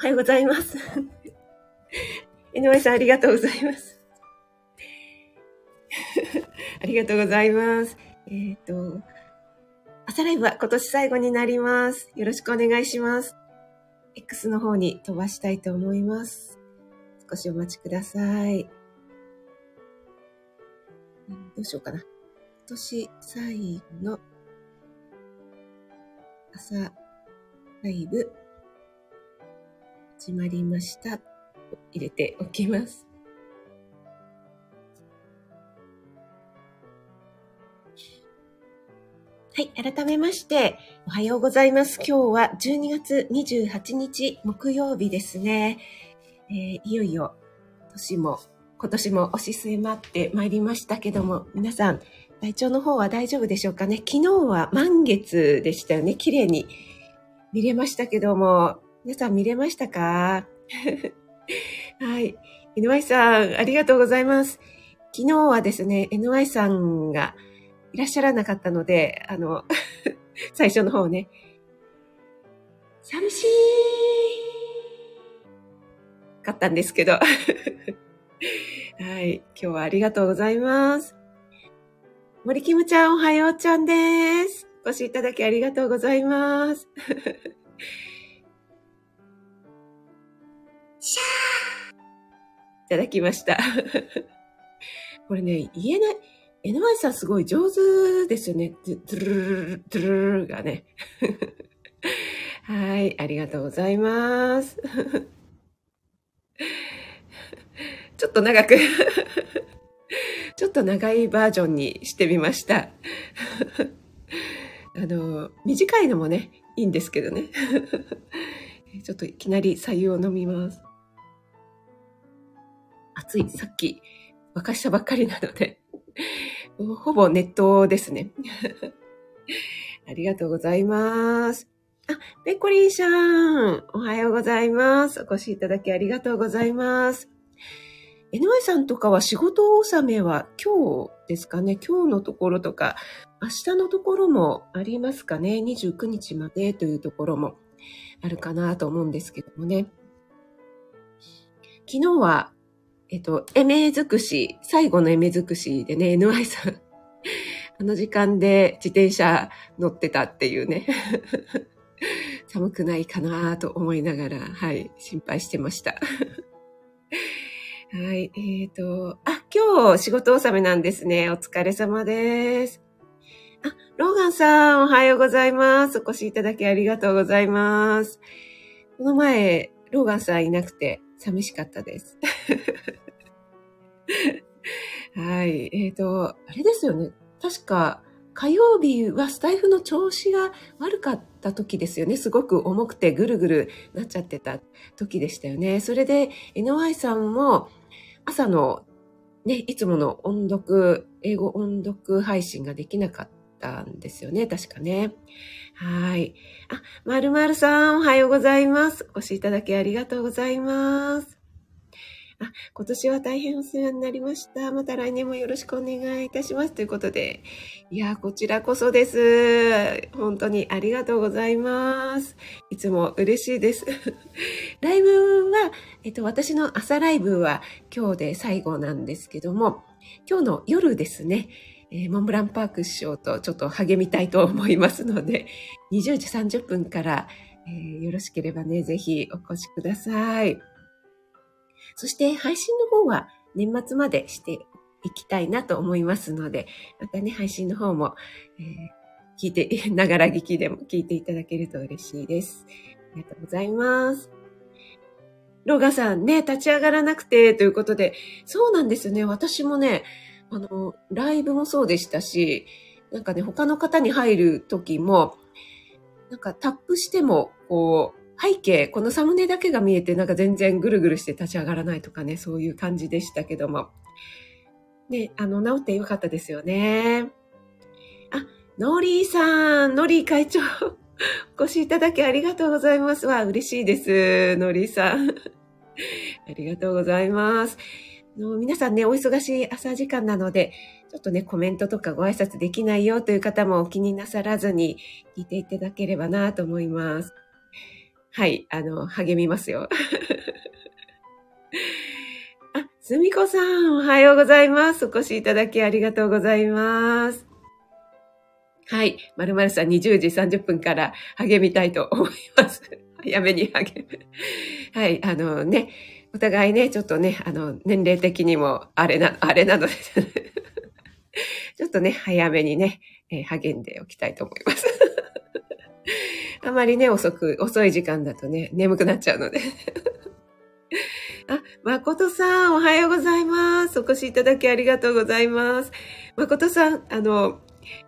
おはようございます。井上さん、ありがとうございます。ありがとうございます。えっ、ー、と、朝ライブは今年最後になります。よろしくお願いします。X の方に飛ばしたいと思います。少しお待ちください。どうしようかな。今年最後の朝ライブ始まりました。入れておきます。はい。改めまして、おはようございます。今日は12月28日木曜日ですね。えー、いよいよ年も、今年も押し迫ってまいりましたけども、皆さん、体調の方は大丈夫でしょうかね？昨日は満月でしたよね。綺麗に見れましたけども、皆さん見れましたか？はい。NY さん、ありがとうございます。昨日はですね、NY さんがいらっしゃらなかったので、あの、最初の方ね、寂しいかったんですけど。はい。今日はありがとうございます。森キムちゃん、おはようちゃんです。お越しいただきありがとうございます。シャーいただきました。これね、言えない。NY さんすごい上手ですよね。ドゥルルルドゥルルがね。はい、ありがとうございます。ちょっと長くちょっと長いバージョンにしてみました。あの、短いのもね、いいんですけどね。ちょっといきなり左右を飲みます。暑い、さっき沸かしたばっかりなので ほぼ熱湯ですね。ありがとうございます。あ、ペコリンさん、おはようございます。お越しいただきありがとうございます。NY さんとかは仕事納めは今日ですかね？今日のところとか、明日のところもありますかね ?29 日までというところもあるかなと思うんですけどもね。昨日はえっと、エメ尽くし、最後のエメ尽くしでね、NY さん、あの時間で自転車乗ってたっていうね、寒くないかなと思いながら、はい、心配してました。はい、えっ、ー、と、あ、今日仕事納めなんですね。お疲れ様です。あ、ローガンさん、おはようございます。お越しいただきありがとうございます。この前、ローガンさんいなくて寂しかったです。はい。えっ、ー、と、あれですよね。確か、火曜日はスタイフの調子が悪かった時ですよね。すごく重くてぐるぐるなっちゃってた時でしたよね。それで NY さんも朝のね、いつもの音読、英語音読配信ができなかったんですよね。確かね。はい。あ、まるまるさん、おはようございます。お越しいただきありがとうございます。あ、今年は大変お世話になりました。また来年もよろしくお願いいたします。ということで、いや、こちらこそです。本当にありがとうございます。いつも嬉しいです。ライブは、えっと、私の朝ライブは今日で最後なんですけども、今日の夜ですね、えー、モンブランパーク師匠とちょっと励みたいと思いますので、20時30分から、えー、よろしければね、ぜひお越しください。そして配信の方は年末までしていきたいなと思いますので、またね、配信の方も、えー、聞いて、ながら聞きでも聞いていただけると嬉しいです。ありがとうございます。ロガさんね、立ち上がらなくてということで、そうなんですよね。私もね、あの、ライブもそうでしたし、なんかね、他の方に入る時も、なんかタップしても、こう、背景、このサムネだけが見えてなんか全然ぐるぐるして立ち上がらないとかね、そういう感じでしたけども。ね、あの、治ってよかったですよね。あ、ノーリーさん、ノリー会長、お越しいただきありがとうございます。わ、嬉しいです。ノリーさん。ありがとうございます。の皆さんね、お忙しい朝時間なので、ちょっとね、コメントとかご挨拶できないよという方もお気になさらずに聞いていただければなと思います。はい、あの、励みますよ。あ、すみこさん、おはようございます。お越しいただきありがとうございます。はい。まるまるさん20時30分から励みたいと思います。早めに励む。はい。あのね、お互いね、ちょっとね、あの、年齢的にも、あれな、あれなので、ちょっとね、早めにね、えー、励んでおきたいと思います。あまりね、遅く、遅い時間だとね、眠くなっちゃうので。あ、誠さん、おはようございます。お越しいただきありがとうございます。誠さん、あの、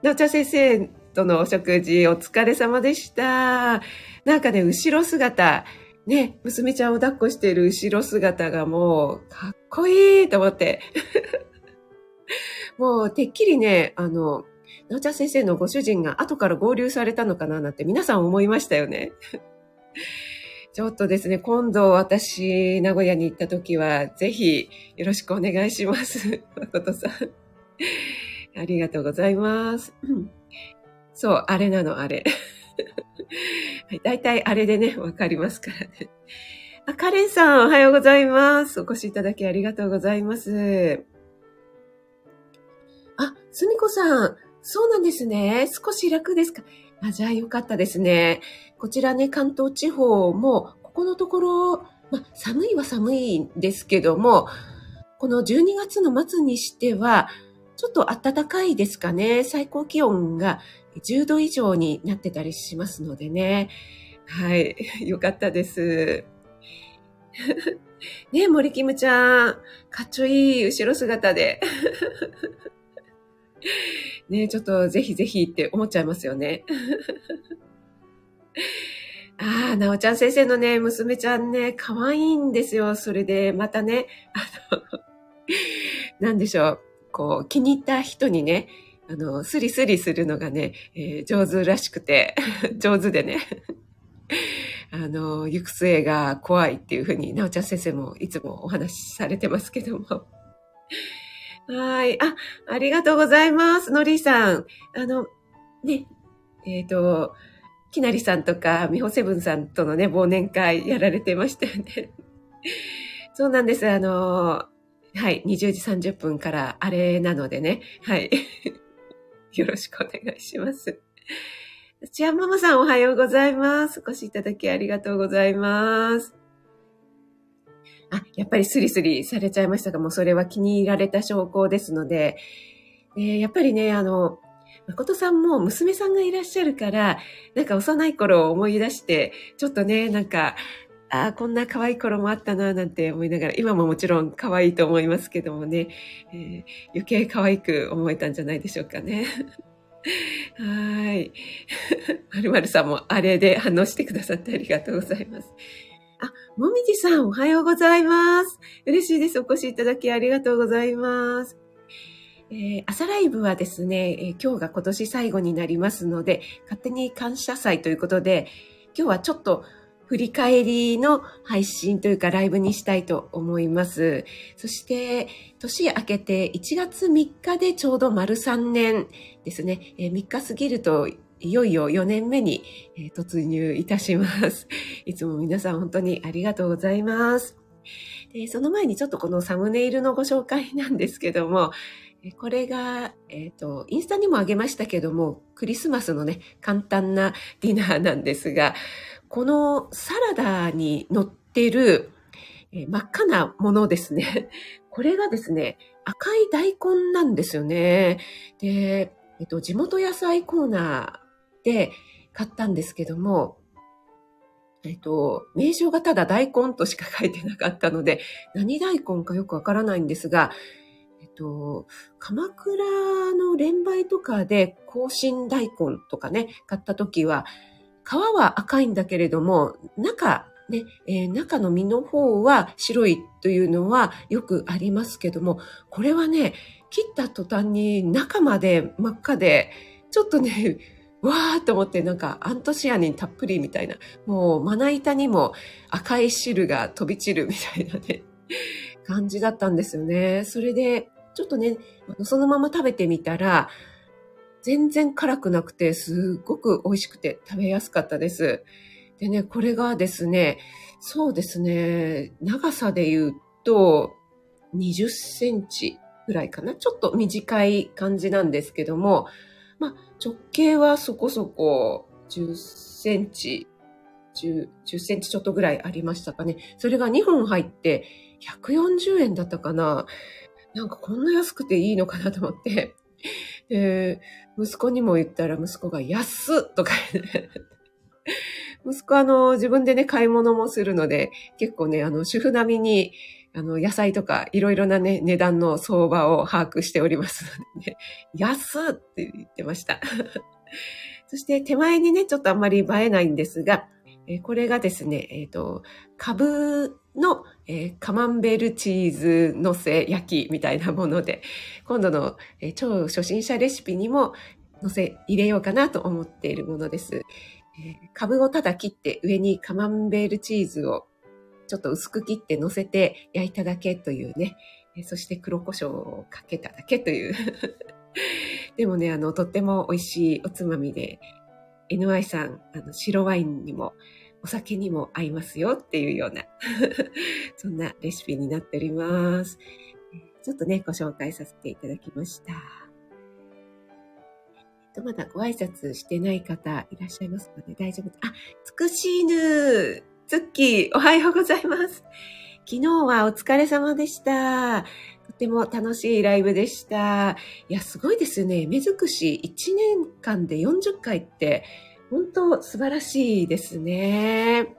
なおちゃ先生とのお食事お疲れ様でした。なんかね、後ろ姿、ね、娘ちゃんを抱っこしている後ろ姿がもう、かっこいいと思って。もう、てっきりね、あの、なおちゃん先生のご主人が後から合流されたのかななんて皆さん思いましたよね。ちょっとですね、今度私、名古屋に行った時は、ぜひよろしくお願いします。誠さん。ありがとうございます。そう、あれなの、あれ。はい、大体あれでね、わかりますからね。あ、カレンさん、おはようございます。お越しいただきありがとうございます。あ、すみこさん、そうなんですね。少し楽ですか？あ、じゃあよかったですね。こちらね、関東地方も、ここのところ、ま寒いは寒いんですけども、この12月の末にしては、ちょっと暖かいですかね。最高気温が10度以上になってたりしますのでね。はい。よかったです。ね森キムちゃん。かっちょいい後ろ姿で。ねちょっとぜひぜひって思っちゃいますよね。ああ、なおちゃん先生のね、娘ちゃんね、可愛いんですよ。それで、またね、あの、なんでしょう。こう、気に入った人にね、あの、スリスリするのがね、えー、上手らしくて、上手でね、あの、行く末が怖いっていうふうに、なおちゃん先生もいつもお話しされてますけども。はい。あ、ありがとうございます。のりさん。あの、ね、えっ、ー、と、きなりさんとか、みほセブンさんとのね、忘年会やられてましたよね。そうなんです。あの、はい、20時30分からあれなのでね、はい。よろしくお願いします。ちゃんママさんおはようございます。お越しいただきありがとうございます。あ、やっぱりスリスリされちゃいましたが、もうそれは気に入られた証拠ですので、え、やっぱりね、あの、誠さんも娘さんがいらっしゃるから、なんか幼い頃を思い出して、ちょっとね、なんか、ああ、こんな可愛い頃もあったな、なんて思いながら、今ももちろん可愛いと思いますけどもね、えー、余計可愛く思えたんじゃないでしょうかね。はい。まるまるさんもあれで反応してくださってありがとうございます。もみじさんおはようございます。嬉しいです。お越しいただきありがとうございます。えー、朝ライブはですね、えー、今日が今年最後になりますので、勝手に感謝祭ということで、今日はちょっと振り返りの配信というかライブにしたいと思います。そして、年明けて1月3日でちょうど丸3年ですね。え3日過ぎるといよいよ4年目に突入いたします。いつも皆さん本当にありがとうございます。でその前にちょっとこのサムネイルのご紹介なんですけども、これが、えっ、ー、と、インスタにもあげましたけども、クリスマスのね、簡単なディナーなんですが、このサラダに乗ってる、えー、真っ赤なものですね。これがですね、赤い大根なんですよね。で、えっと、地元野菜コーナーーで買ったんですけども、えっと、名称がただ大根としか書いてなかったので、何大根かよくわからないんですが、えっと、鎌倉の連売とかで香辛大根とかね、買った時は、皮は赤いんだけれども、中、ね、えー、中の実の方は白いというのはよくありますけども、これはね、切った途端に中まで真っ赤で、ちょっとね、わーと思ってなんかアントシアニンたっぷりみたいな、もうまな板にも赤い汁が飛び散るみたいなね、感じだったんですよね。それで、ちょっとね、そのまま食べてみたら、全然辛くなくて、すっごく美味しくて食べやすかったです。でね、これがですね、そうですね、長さで言うと、20センチぐらいかな？ちょっと短い感じなんですけども、まあ、直径はそこそこ10センチ、10, 10センチちょっとぐらいありましたかね。それが2本入って140円だったかな。なんかこんな安くていいのかなと思って。で、息子にも言ったら息子が安っとか息子あの、自分でね、買い物もするので、結構ね、あの、主婦並みに、あの、野菜とかいろいろなね、値段の相場を把握しておりますので、ね、安って言ってました。そして手前にね、ちょっとあんまり映えないんですが、えこれがですね、えっ、ー、と、株の、えー、カマンベールチーズのせ焼きみたいなもので、今度の、えー、超初心者レシピにも乗せ入れようかなと思っているものです。え株をただ切って上にカマンベールチーズをちょっと薄く切って乗せて焼いただけというね、そして黒胡椒をかけただけという でもね、あの、とっても美味しいおつまみで、NY さん、あの、白ワインにも、お酒にも合いますよっていうような そんなレシピになっております。ちょっとね、ご紹介させていただきました。まだご挨拶してない方いらっしゃいますので大丈夫。あ、つくしーぬツッキー、おはようございます。昨日はお疲れ様でした。とても楽しいライブでした。いや、すごいですね。目尽くし1年間で40回って、本当素晴らしいですね。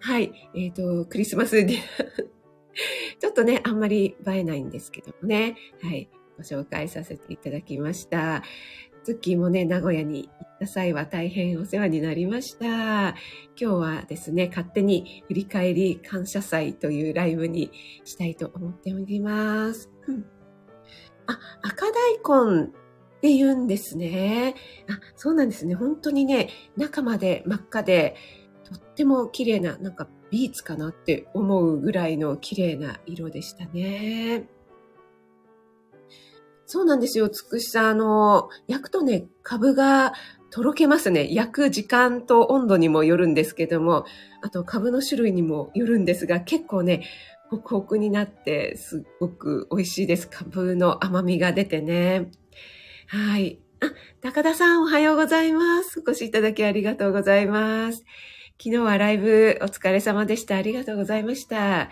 はい。えっ、ー、と、クリスマスに ちょっとね、あんまり映えないんですけどもね。はい。ご紹介させていただきました。ツッキーもね、名古屋に行った際は大変お世話になりました。今日はですね、勝手に振り返り感謝祭というライブにしたいと思っております。うん、あ、赤大根って言うんですね。あ、そうなんですね。本当にね、中まで真っ赤で、とっても綺麗な、なんかビーツかなって思うぐらいの綺麗な色でしたね。そうなんですよ。つくしさん、あの、焼くとね、株がとろけますね。焼く時間と温度にもよるんですけども、あと株の種類にもよるんですが、結構ね、ホクホクになってすっごく美味しいです。株の甘みが出てね。はい。あ、高田さんおはようございます。お越しいただきありがとうございます。昨日はライブお疲れ様でした。ありがとうございました。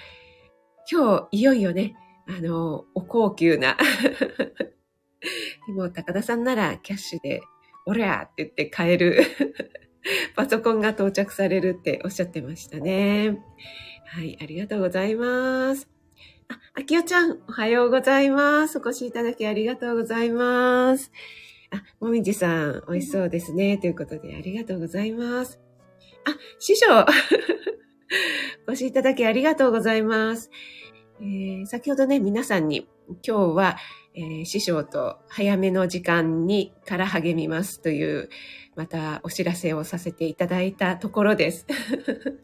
今日いよいよね、あの、お高級な でも、高田さんならキャッシュで、おりゃって言って買える パソコンが到着されるっておっしゃってましたね。はい、ありがとうございます。あ、あきおちゃん、おはようございます。お越しいただきありがとうございます。あ、もみじさん、美味しそうですね。ということで、ありがとうございます。あ、師匠 お越しいただきありがとうございます。えー、先ほどね、皆さんに今日は、えー、師匠と早めの時間にから励みますという、またお知らせをさせていただいたところです。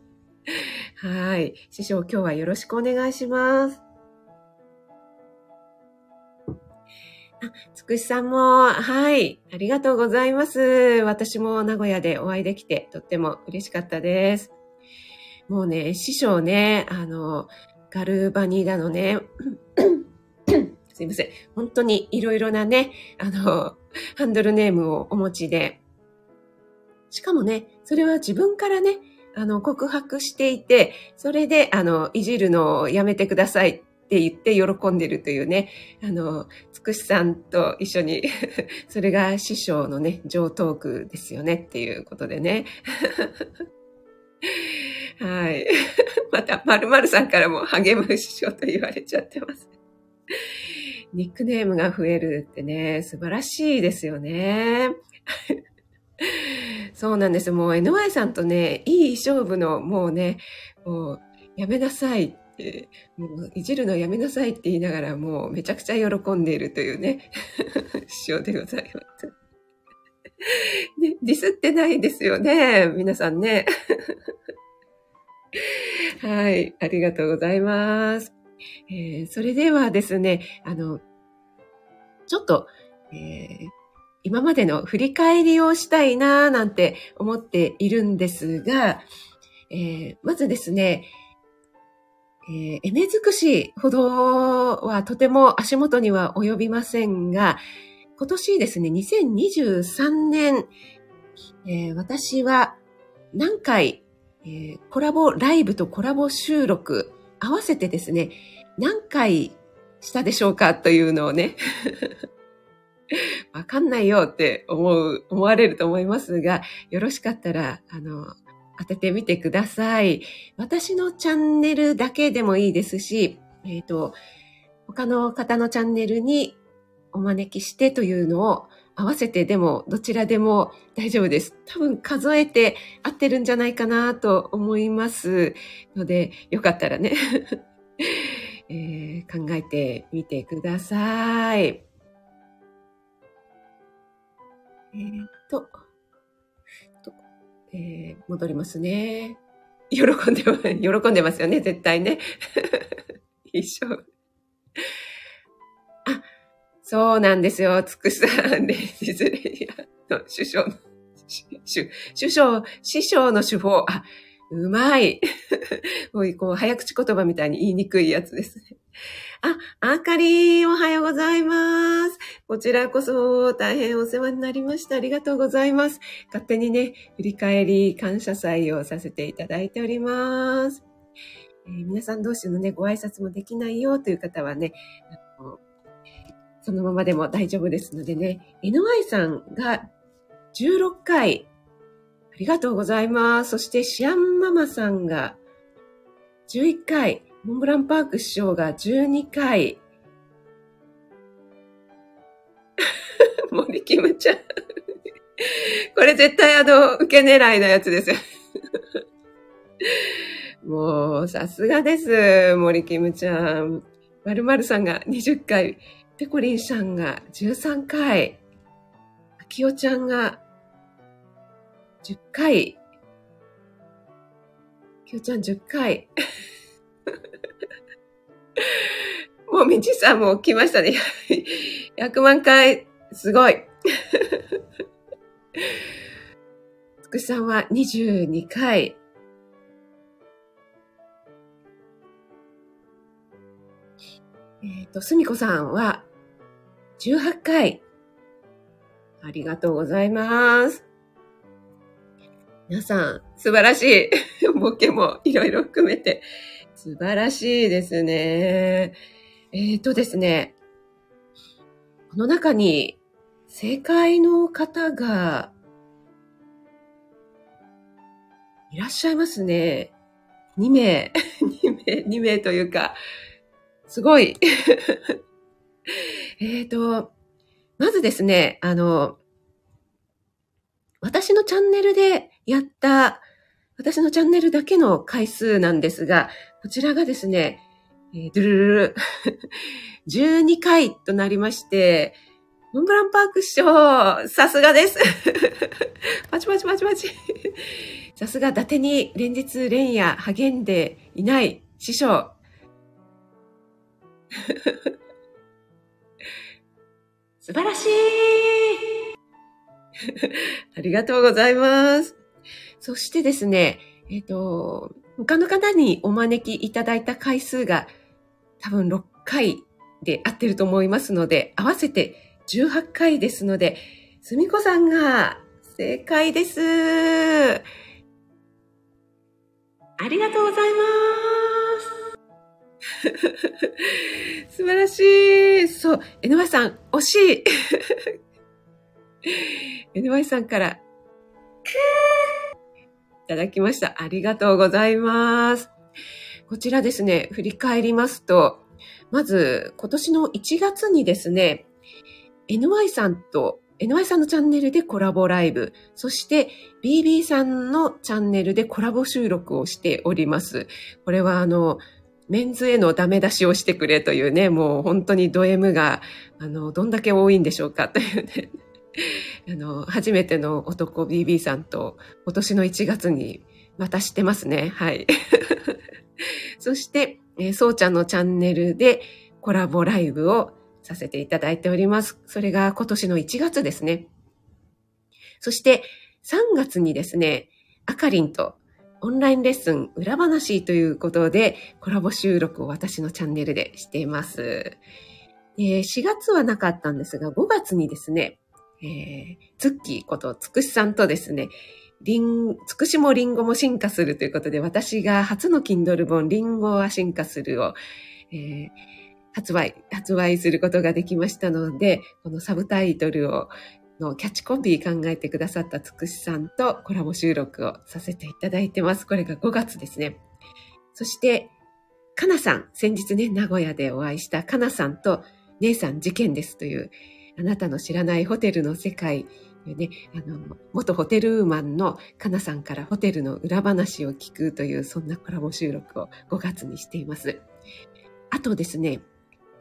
はい。師匠、今日はよろしくお願いします。あ、つくしさんも、はい。ありがとうございます。私も名古屋でお会いできて、とっても嬉しかったです。もうね、師匠ね、あの、ガルバニーだのね、すいません。本当にいろいろなね、あの、ハンドルネームをお持ちで、しかもね、それは自分からね、あの、告白していて、それで、あの、いじるのをやめてくださいって言って喜んでるというね、あの、つくしさんと一緒に それが師匠のね、上トークですよねっていうことでね。はい。また、まるまるさんからも励む師匠と言われちゃってます。ニックネームが増えるってね、素晴らしいですよね。そうなんです。もう NY さんとね、いい勝負の、もうね、もう、やめなさいって、もう、いじるのやめなさいって言いながら、もう、めちゃくちゃ喜んでいるというね、師匠でございます。ね、ディスってないですよね、皆さんね。はい、ありがとうございます。えー、それではですね、あの、ちょっと、えー、今までの振り返りをしたいなぁなんて思っているんですが、えー、まずですね、えー、エメ尽くしほどはとても足元には及びませんが、今年ですね、2023年、えー、私は何回、えー、コラボライブとコラボ収録合わせてですね、何回したでしょうかというのをね、わかんないよって思う、思われると思いますが、よろしかったら、あの、当ててみてください。私のチャンネルだけでもいいですし、えっ、ー、と、他の方のチャンネルにお招きしてというのを合わせてでもどちらでも大丈夫です。多分数えて合ってるんじゃないかなと思いますので、よかったらね、えー、考えてみてください。え、っと、えー、戻りますね。喜んで、喜んでますよね、絶対ね。一緒。そうなんですよ。つくさんで、いずれの首相の、首相、師匠の手法。あ、うまい。もう、こう、早口言葉みたいに言いにくいやつですね。あ、あかりおはようございます。こちらこそ大変お世話になりました。ありがとうございます。勝手にね、振り返り感謝祭をさせていただいております。えー、皆さん同士のね、ご挨拶もできないよという方はね、そのままでも大丈夫ですのでね、NY さんが16回、ありがとうございます。そしてシアンママさんが11回、モンブランパーク師匠が12回、森キムちゃん。これ絶対あの、受け狙いのやつですよ。もう、さすがです。森キムちゃん。まるまるさんが20回。ペコリンさんが13回、あきおちゃんが10回、きおちゃん10回。もうみちさんも来ましたね。100万回、すごい。つくさんは22回。えっ、ー、と、すみこさんは18回。ありがとうございます。皆さん、素晴らしい。ボケもいろいろ含めて、素晴らしいですね。えっ、ー、とですね、この中に正解の方がいらっしゃいますね。2名、2名、2名というか、すごい。えっと、まずですね、あの、私のチャンネルでやった、私のチャンネルだけの回数なんですが、こちらがですね、えー、ドゥルルル、12回となりまして、モンブランパーク師匠、さすがです。パチパチパチパチ。さすが伊達に連日連夜励んでいない師匠。素晴らしいありがとうございます。そしてですね、えっ、ー、と、他の方にお招きいただいた回数が多分6回で合ってると思いますので、合わせて18回ですので、すみこさんが正解です。ありがとうございます。素晴らしい。そう、NY さん、惜しい。NY さんから、いただきました。ありがとうございます。こちらですね、振り返りますと、まず今年の1月にですね、NY さんと NY さんのチャンネルでコラボライブ、そして BB さんのチャンネルでコラボ収録をしております。これはあの、メンズへのダメ出しをしてくれというね、もう本当にド M が、あの、どんだけ多いんでしょうかというね。あの、初めての男 BB さんと今年の1月にまた知ってますね。はい。そして、えー、そうちゃんのチャンネルでコラボライブをさせていただいております。それが今年の1月ですね。そして3月にですね、あかりんとオンラインレッスン裏話ということでコラボ収録を私のチャンネルでしています。4月はなかったんですが、5月にですね、えー、ツッキーことつくしさんとですね、リン、つくしもリンゴも進化するということで、私が初の Kindle 本、リンゴは進化するを、えー、発売、発売することができましたので、このサブタイトルを、のキャッチコピー考えてくださったつくしさんとコラボ収録をさせていただいてます。これが5月ですね。そして、かなさん、先日ね、名古屋でお会いしたかなさんと、姉さん事件ですという、あなたの知らないホテルの世界ね、あの、元ホテルウーマンのかなさんからホテルの裏話を聞くという、そんなコラボ収録を5月にしています。あとですね、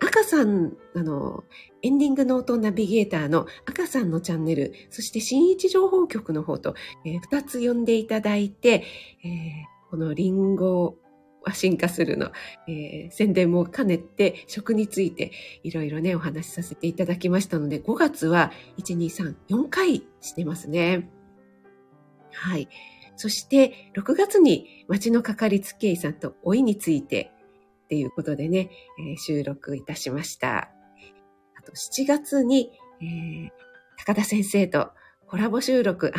赤さん、あの、エンディングノートナビゲーターの赤さんのチャンネル、そして新一情報局の方と、えー、2つ呼んでいただいて、えー、このリンゴは進化するの、えー、宣伝も兼ねて食についていろいろね、お話しさせていただきましたので、5月は1、2、3、4回してますね。はい。そして、6月に町のかかりつけ医さんと老いについてっていうことでね、えー、収録いたしました。あと7月に、えー、高田先生とコラボ収録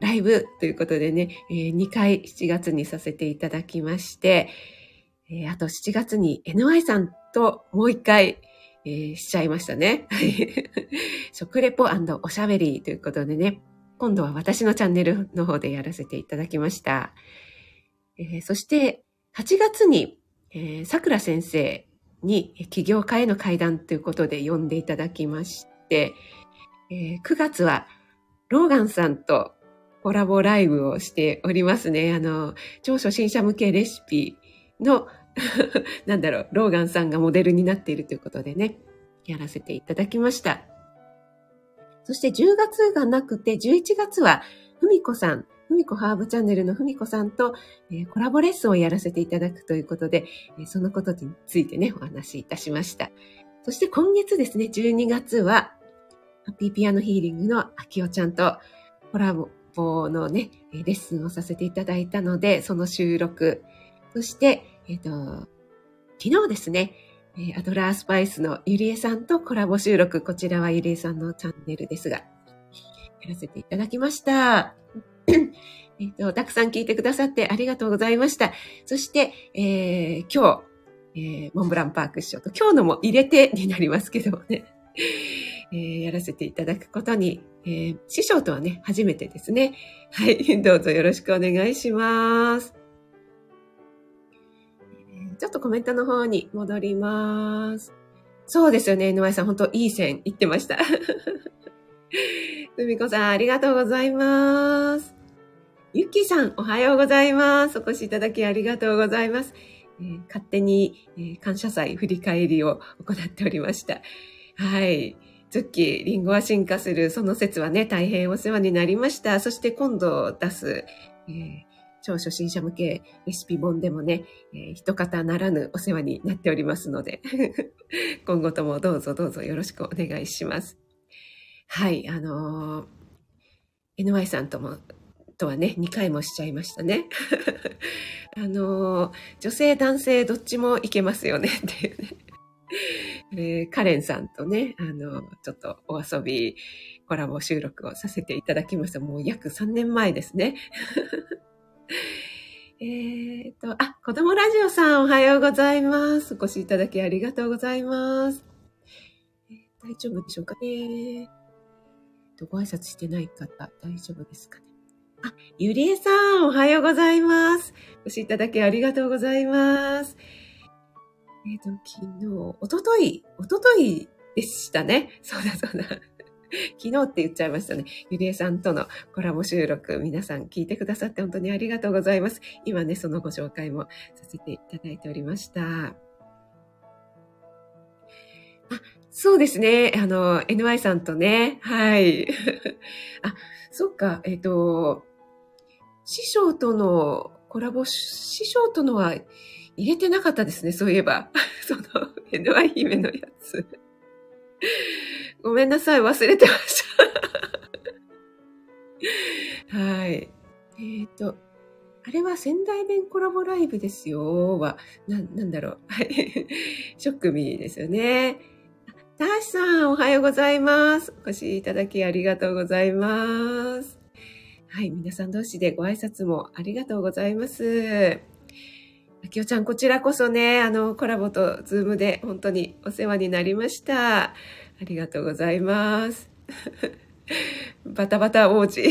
ライブということでね、えー、2回7月にさせていただきまして、えー、あと7月に NY さんともう1回、えー、しちゃいましたね。食レポおしゃべりということでね、今度は私のチャンネルの方でやらせていただきました。えー、そして8月に、えー、桜先生に起業家への会談ということで呼んでいただきまして、えー、9月はローガンさんとコラボライブをしておりますね。あの、超初心者向けレシピの なんだろう、ローガンさんがモデルになっているということでね、やらせていただきました。そして10月がなくて、11月は、ふみこさん、ふみこハーブチャンネルのふみこさんと、え、コラボレッスンをやらせていただくということで、え、そのことについてね、お話しいたしました。そして今月ですね、12月は、ハッピーピアノヒーリングのあきおちゃんとコラボのね、レッスンをさせていただいたので、その収録。そして、えっ、ー、と、昨日ですね、アドラースパイスのゆりえさんとコラボ収録。こちらはゆりえさんのチャンネルですが、やらせていただきました。えっと、たくさん聞いてくださってありがとうございました。そして、えー、今日、えー、モンブランパーク師匠と今日のも入れてになりますけどもね。えー、やらせていただくことに、えー、師匠とはね、初めてですね。はい、どうぞよろしくお願いします。ちょっとコメントの方に戻ります。そうですよね、NY さん、本当いい線いってました。ふみこさん、ありがとうございます。ゆきさん、おはようございます。お越しいただきありがとうございます。えー、勝手に、えー、感謝祭振り返りを行っておりました。はい。ズッキー、リンゴは進化する、その説はね、大変お世話になりました。そして今度出す、えー、超初心者向けレシピ本でもね、えー、一方ならぬお世話になっておりますので、今後ともどうぞどうぞよろしくお願いします。はい、あのー、NY さんとも、とはね、2回もしちゃいましたね。あのー、女性男性どっちもいけますよねっていうね。えー、カレンさんとね、あの、ちょっとお遊びコラボ収録をさせていただきました。もう約3年前ですね。えっと、あ、子供ラジオさんおはようございます。お越しいただきありがとうございます。えー、大丈夫でしょうかね。とご挨拶してない方、大丈夫ですかね。あ、ゆりえさん、おはようございます。お越しいただきありがとうございます。えっ、ー、と、昨日、おととい、おとといでしたね。そうだそうだ。昨日って言っちゃいましたね。ゆりえさんとのコラボ収録、皆さん聞いてくださって本当にありがとうございます。今ね、そのご紹介もさせていただいておりました。あ、そうですね。あの、NY さんとね、はい。あ、そっか、えっ、ー、と、師匠とのコラボ、師匠とのは、入れてなかったですね、そういえば。その、NY 姫のやつ。ごめんなさい、忘れてました。はい。えっ、ー、と、あれは仙台弁コラボライブですよ。は、な、なんだろう。はい。ショックミーですよね。たーしさん、おはようございます。お越しいただきありがとうございます。はい、皆さん同士でご挨拶もありがとうございます。あきおちゃん、こちらこそね、あの、コラボとズームで本当にお世話になりました。ありがとうございます。バタバタ王子。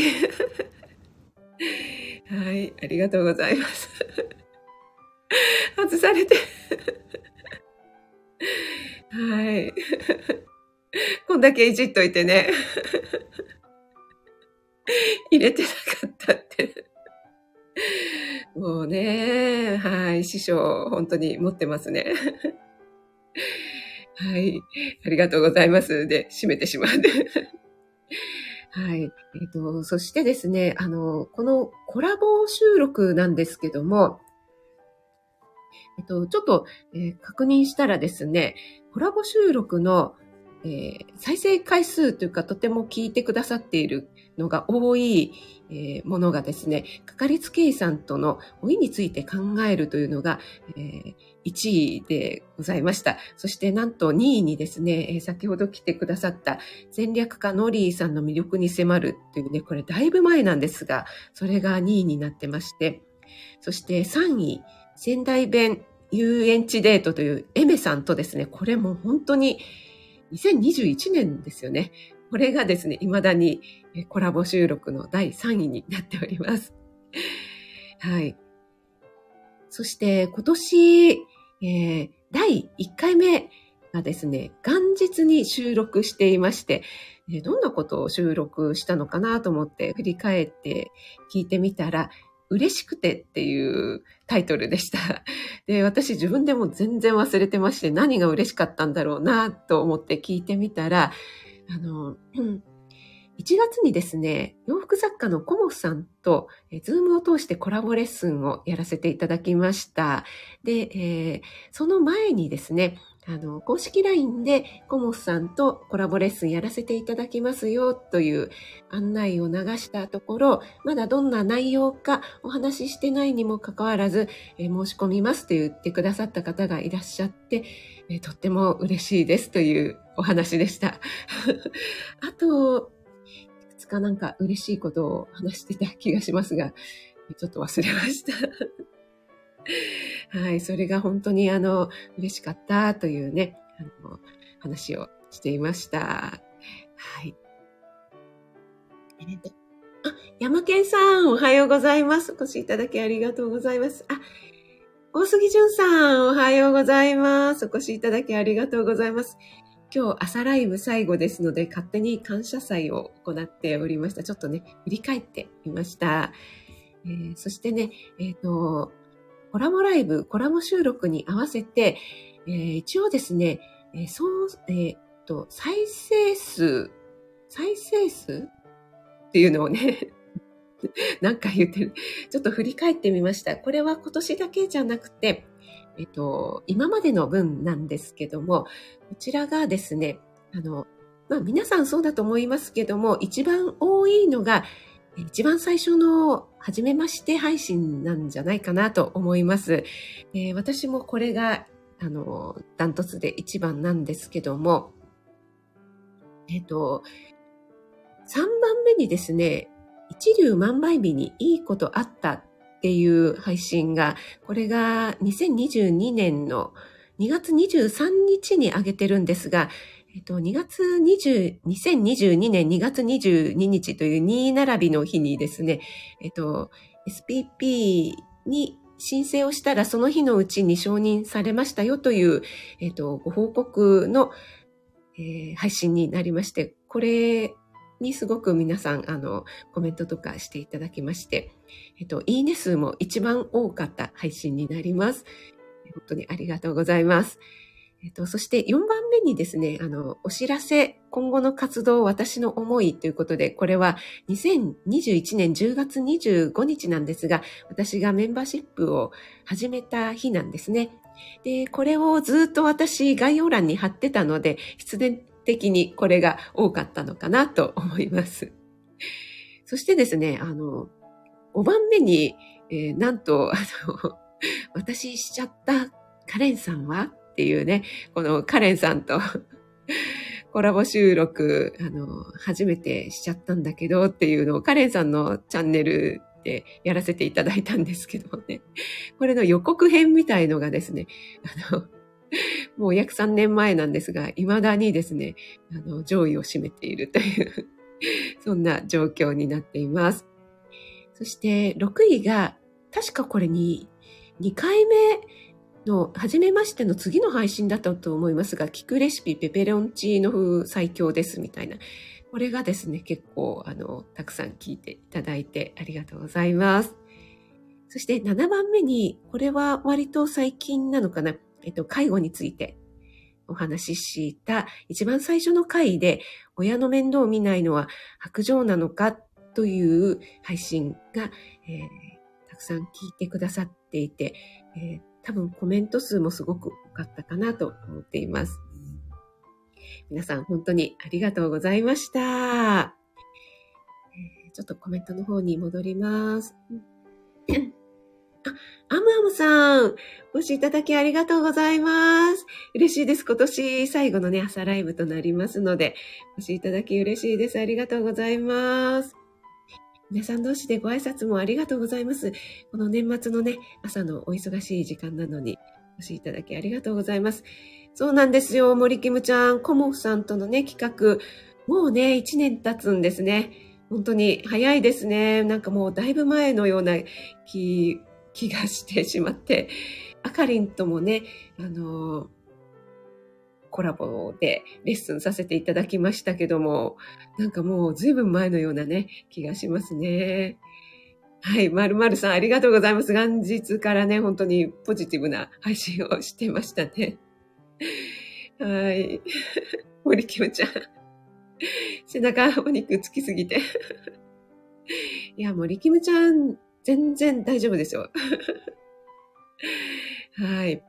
はい、ありがとうございます。外されて。はい。こんだけいじっといてね。入れてなかったって。もうね、はい、師匠、本当に持ってますね。はい、ありがとうございます。で、閉めてしまう。はい。えっ、ー、と、そしてですね、あの、このコラボ収録なんですけども、えっと、ちょっと、えー、確認したらですね、コラボ収録の、え、再生回数というか、とても聞いてくださっているのが多い、ものがですね、かかりつけ医さんとの老いについて考えるというのが、えー、1位でございました。そしてなんと2位にですね、先ほど来てくださった戦略家ノリーさんの魅力に迫るというね、これだいぶ前なんですが、それが2位になってまして、そして3位、仙台弁遊園地デートというエメさんとですね、これも本当に2021年ですよね。これがですね、未だにコラボ収録の第3位になっております。はい。そして今年、えー、第1回目がですね、元日に収録していまして、どんなことを収録したのかなと思って振り返って聞いてみたら、嬉しくてっていうタイトルでした。で、私自分でも全然忘れてまして、何が嬉しかったんだろうなと思って聞いてみたら、あの、1月にですね、洋服作家のコモフさんと、えズームを通してコラボレッスンをやらせていただきました。で、えー、その前にですね、あの、公式 LINE でコモフさんとコラボレッスンやらせていただきますよという案内を流したところ、まだどんな内容かお話ししてないにもかかわらず、え申し込みますと言ってくださった方がいらっしゃって、えとっても嬉しいですというお話でした。あと、かなんか嬉しいことを話してた気がしますが、ちょっと忘れました。はい、それが本当にあの、嬉しかったというね、あの、話をしていました。はい。えー、あ、山健さん、おはようございます。お越しいただきありがとうございます。あ、大杉淳さん、おはようございます。お越しいただきありがとうございます。今日朝ライブ最後ですので、勝手に感謝祭を行っておりました。ちょっとね、振り返ってみました。えー、そしてね、えっ、ー、と、コラボライブ、コラボ収録に合わせて、えー、一応ですね、えー、そう、えー、と、再生数、再生数っていうのをね、なんか言ってる。ちょっと振り返ってみました。これは今年だけじゃなくて、えっと、今までの分なんですけども、こちらがですね、あの、まあ皆さんそうだと思いますけども、一番多いのが、一番最初の初めまして配信なんじゃないかなと思います。えー、私もこれが、あの、ダントツで一番なんですけども、えっ、と、3番目にですね、一流万倍日にいいことあったっていう配信が、これが2022年の2月23日に上げてるんですが、えっと、2月20、2022年2月22日という2並びの日にですね、えっと、SPP に申請をしたらその日のうちに承認されましたよという、えっと、ご報告の、えー、配信になりまして、これにすごく皆さん、あの、コメントとかしていただきまして、えっと、いいね数も一番多かった配信になります。本当にありがとうございます。えっと、そして4番目にですね、あの、お知らせ、今後の活動、私の思いということで、これは2021年10月25日なんですが、私がメンバーシップを始めた日なんですね。で、これをずっと私概要欄に貼ってたので、必然的にこれが多かったのかなと思います。そしてですね、あの、5番目に、えー、なんと、あの、私しちゃったカレンさんはっていうね、このカレンさんとコラボ収録、あの、初めてしちゃったんだけどっていうのをカレンさんのチャンネルでやらせていただいたんですけどもね。これの予告編みたいのがですね、あの、もう約3年前なんですが、未だにですね、あの、上位を占めているという そんな状況になっています。そして6位が、確かこれに2回目の、初めましての次の配信だったと思いますが、聞くレシピペペロンチーノ風最強ですみたいな。これがですね、結構、あの、たくさん聞いていただいてありがとうございます。そして7番目に、これは割と最近なのかな。えっと、介護についてお話しした一番最初の回で、親の面倒を見ないのは白状なのかという配信が、えー、たくさん聞いてくださっていて、えー、多分コメント数もすごく多かったかなと思っています。皆さん本当にありがとうございました。ちょっとコメントの方に戻ります。あ、アムアムさん、お越しいただきありがとうございます。嬉しいです。今年最後のね、朝ライブとなりますので、お越しいただき嬉しいです。ありがとうございます。皆さん同士でご挨拶もありがとうございます。この年末のね、朝のお忙しい時間なのに、お越しいただきありがとうございます。そうなんですよ。森キムちゃん、コモフさんとのね、企画、もうね、1年経つんですね。本当に早いですね。なんかもうだいぶ前のような気気がしてしまって、あかりんともね、あの、コラボでレッスンさせていただきましたけども、なんかもう随分前のようなね、気がしますね。はい、まるまるさんありがとうございます。元日からね、本当にポジティブな配信をしてましたね。はい。森キムちゃん。背中お肉つきすぎて。いや、森キムちゃん全然大丈夫ですよ。はい。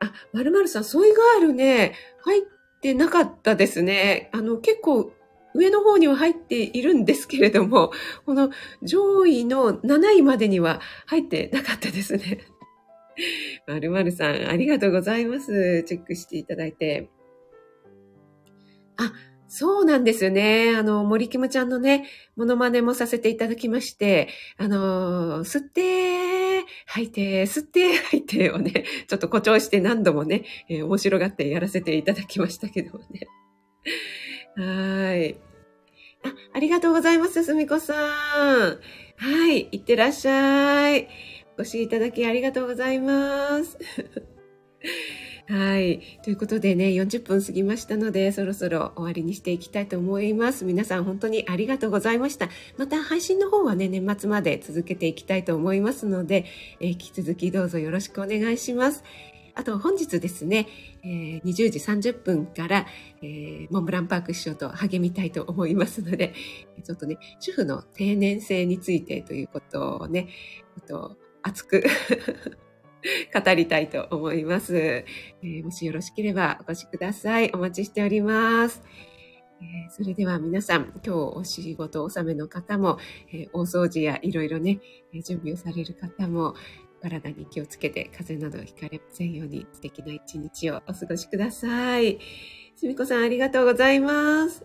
あ、まるまるさん、ソイガールね、入ってなかったですね。あの、結構、上の方には入っているんですけれども、この上位の7位までには入ってなかったですね。まるまるさん、ありがとうございます。チェックしていただいて。あ、そうなんですよね。あの、森キムちゃんのね、モノマネもさせていただきまして、あの、吸って、吐いて、吸って、吐いてをね、ちょっと誇張して何度もね、えー、面白がってやらせていただきましたけどね。はい。あ、ありがとうございます、すみこさん。はい、いってらっしゃい。お越しいただきありがとうございます。はい。ということでね、40分過ぎましたので、そろそろ終わりにしていきたいと思います。皆さん本当にありがとうございました。また配信の方はね、年末まで続けていきたいと思いますので、えー、引き続きどうぞよろしくお願いします。あと本日ですね、えー、20時30分から、えー、モンブランパーク師匠と励みたいと思いますので、ちょっとね、主婦の定年制についてということをね、と熱く 語りたいと思います、えー、もしよろしければお越しください。お待ちしております。えー、それでは皆さん、今日お仕事納めの方も、えー、大掃除やいろいろね、準備をされる方も、体に気をつけて風邪などひかれませんように素敵な一日をお過ごしください。すみこさんありがとうございます。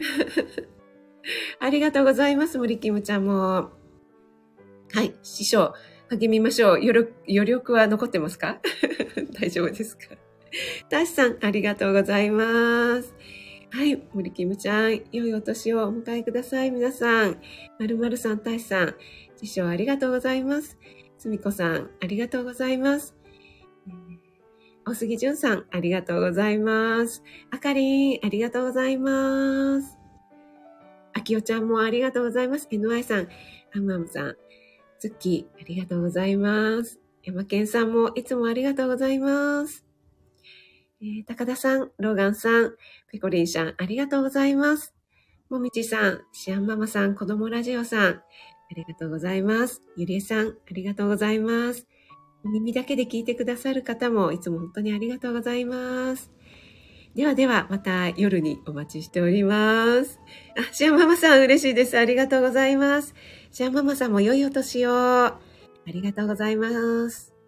ありがとうございます、森キムちゃんも。はい、師匠。励みましょう。余力余力は残ってますか？大丈夫ですか？タシさん、ありがとうございます。はい。森キムちゃん、良いお年をお迎えください。皆さん。まるまるさん、タシさん、師匠ありがとうございます。すみこさん、ありがとうございます。大杉淳さん、ありがとうございます。あかりん、ありがとうございます。あきおちゃんもありがとうございます。NY さん、ハムハムさん、ツッキー、ありがとうございます。山健さんもいつもありがとうございます。えー、高田さん、ローガンさん、ペコリンさん、ありがとうございます。もみちさん、シアンママさん、子供ラジオさん、ありがとうございます。ゆりえさん、ありがとうございます。耳だけで聞いてくださる方もいつも本当にありがとうございます。ではでは、また夜にお待ちしております。あ、シアンママさん嬉しいです。ありがとうございます。じゃあママさんも良いお年を。ありがとうございます。